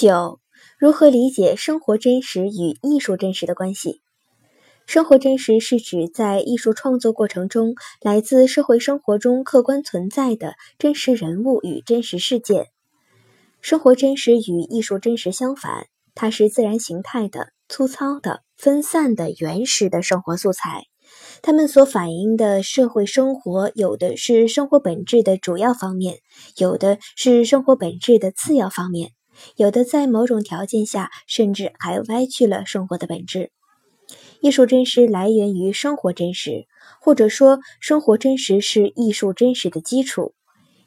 九、如何理解生活真实与艺术真实的关系？生活真实是指在艺术创作过程中，来自社会生活中客观存在的真实人物与真实事件。生活真实与艺术真实相反，它是自然形态的、粗糙的、分散的、原始的生活素材。它们所反映的社会生活，有的是生活本质的主要方面，有的是生活本质的次要方面，有的在某种条件下，甚至还歪曲了生活的本质。艺术真实来源于生活真实，或者说生活真实是艺术真实的基础。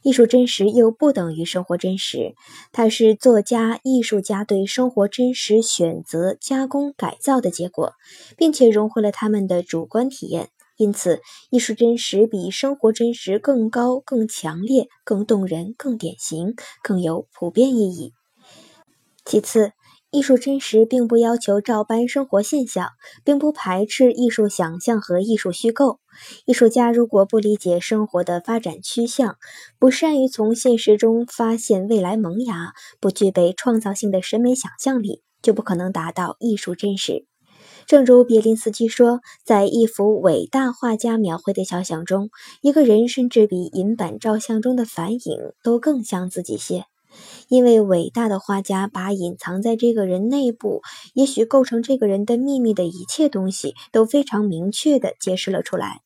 艺术真实又不等于生活真实，它是作家、艺术家对生活真实选择、加工、改造的结果，并且融合了他们的主观体验。因此，艺术真实比生活真实更高、更强烈、更动人、更典型、更有普遍意义。其次。艺术真实并不要求照搬生活现象，并不排斥艺术想象和艺术虚构。艺术家如果不理解生活的发展趋向，不善于从现实中发现未来萌芽，不具备创造性的审美想象力，就不可能达到艺术真实。正如别林斯基说，在一幅伟大画家描绘的肖像中，一个人甚至比银版照相中的反影都更像自己些。因为伟大的画家把隐藏在这个人内部，也许构成这个人的秘密的一切东西，都非常明确地揭示了出来。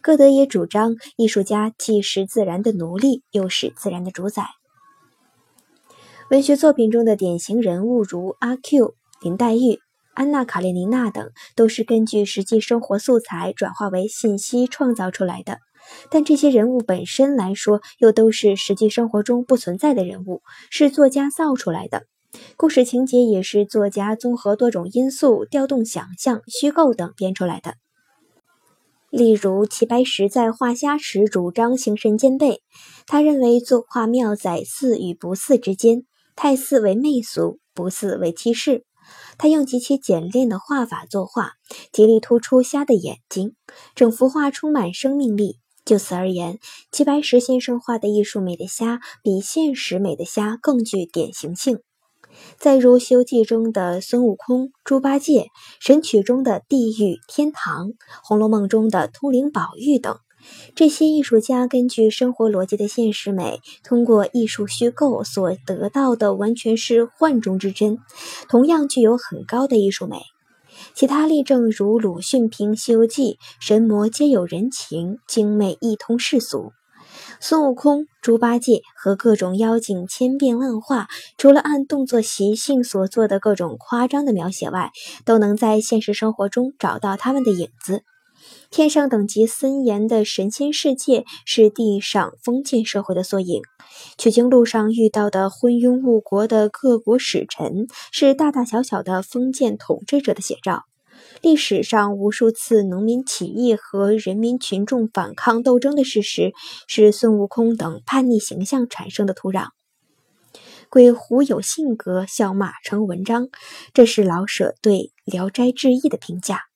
歌德也主张，艺术家既是自然的奴隶，又是自然的主宰。文学作品中的典型人物，如阿 Q、林黛玉、安娜·卡列尼娜等，都是根据实际生活素材转化为信息创造出来的。但这些人物本身来说，又都是实际生活中不存在的人物，是作家造出来的。故事情节也是作家综合多种因素，调动想象、虚构等编出来的。例如，齐白石在画虾时主张形神兼备，他认为作画妙在似与不似之间，太似为媚俗，不似为欺世。他用极其简练的画法作画，极力突出虾的眼睛，整幅画充满生命力。就此而言，齐白石先生画的艺术美的虾，比现实美的虾更具典型性。再如《西游记》中的孙悟空、猪八戒，《神曲》中的地狱、天堂，《红楼梦》中的通灵宝玉等，这些艺术家根据生活逻辑的现实美，通过艺术虚构所得到的，完全是幻中之真，同样具有很高的艺术美。其他例证如鲁迅评《西游记》，神魔皆有人情，精美一通世俗；孙悟空、猪八戒和各种妖精千变万化，除了按动作习性所做的各种夸张的描写外，都能在现实生活中找到他们的影子。天上等级森严的神仙世界是地上封建社会的缩影，取经路上遇到的昏庸误国的各国使臣是大大小小的封建统治者的写照。历史上无数次农民起义和人民群众反抗斗争的事实，是孙悟空等叛逆形象产生的土壤。鬼狐有性格，笑骂成文章，这是老舍对《聊斋志异》的评价。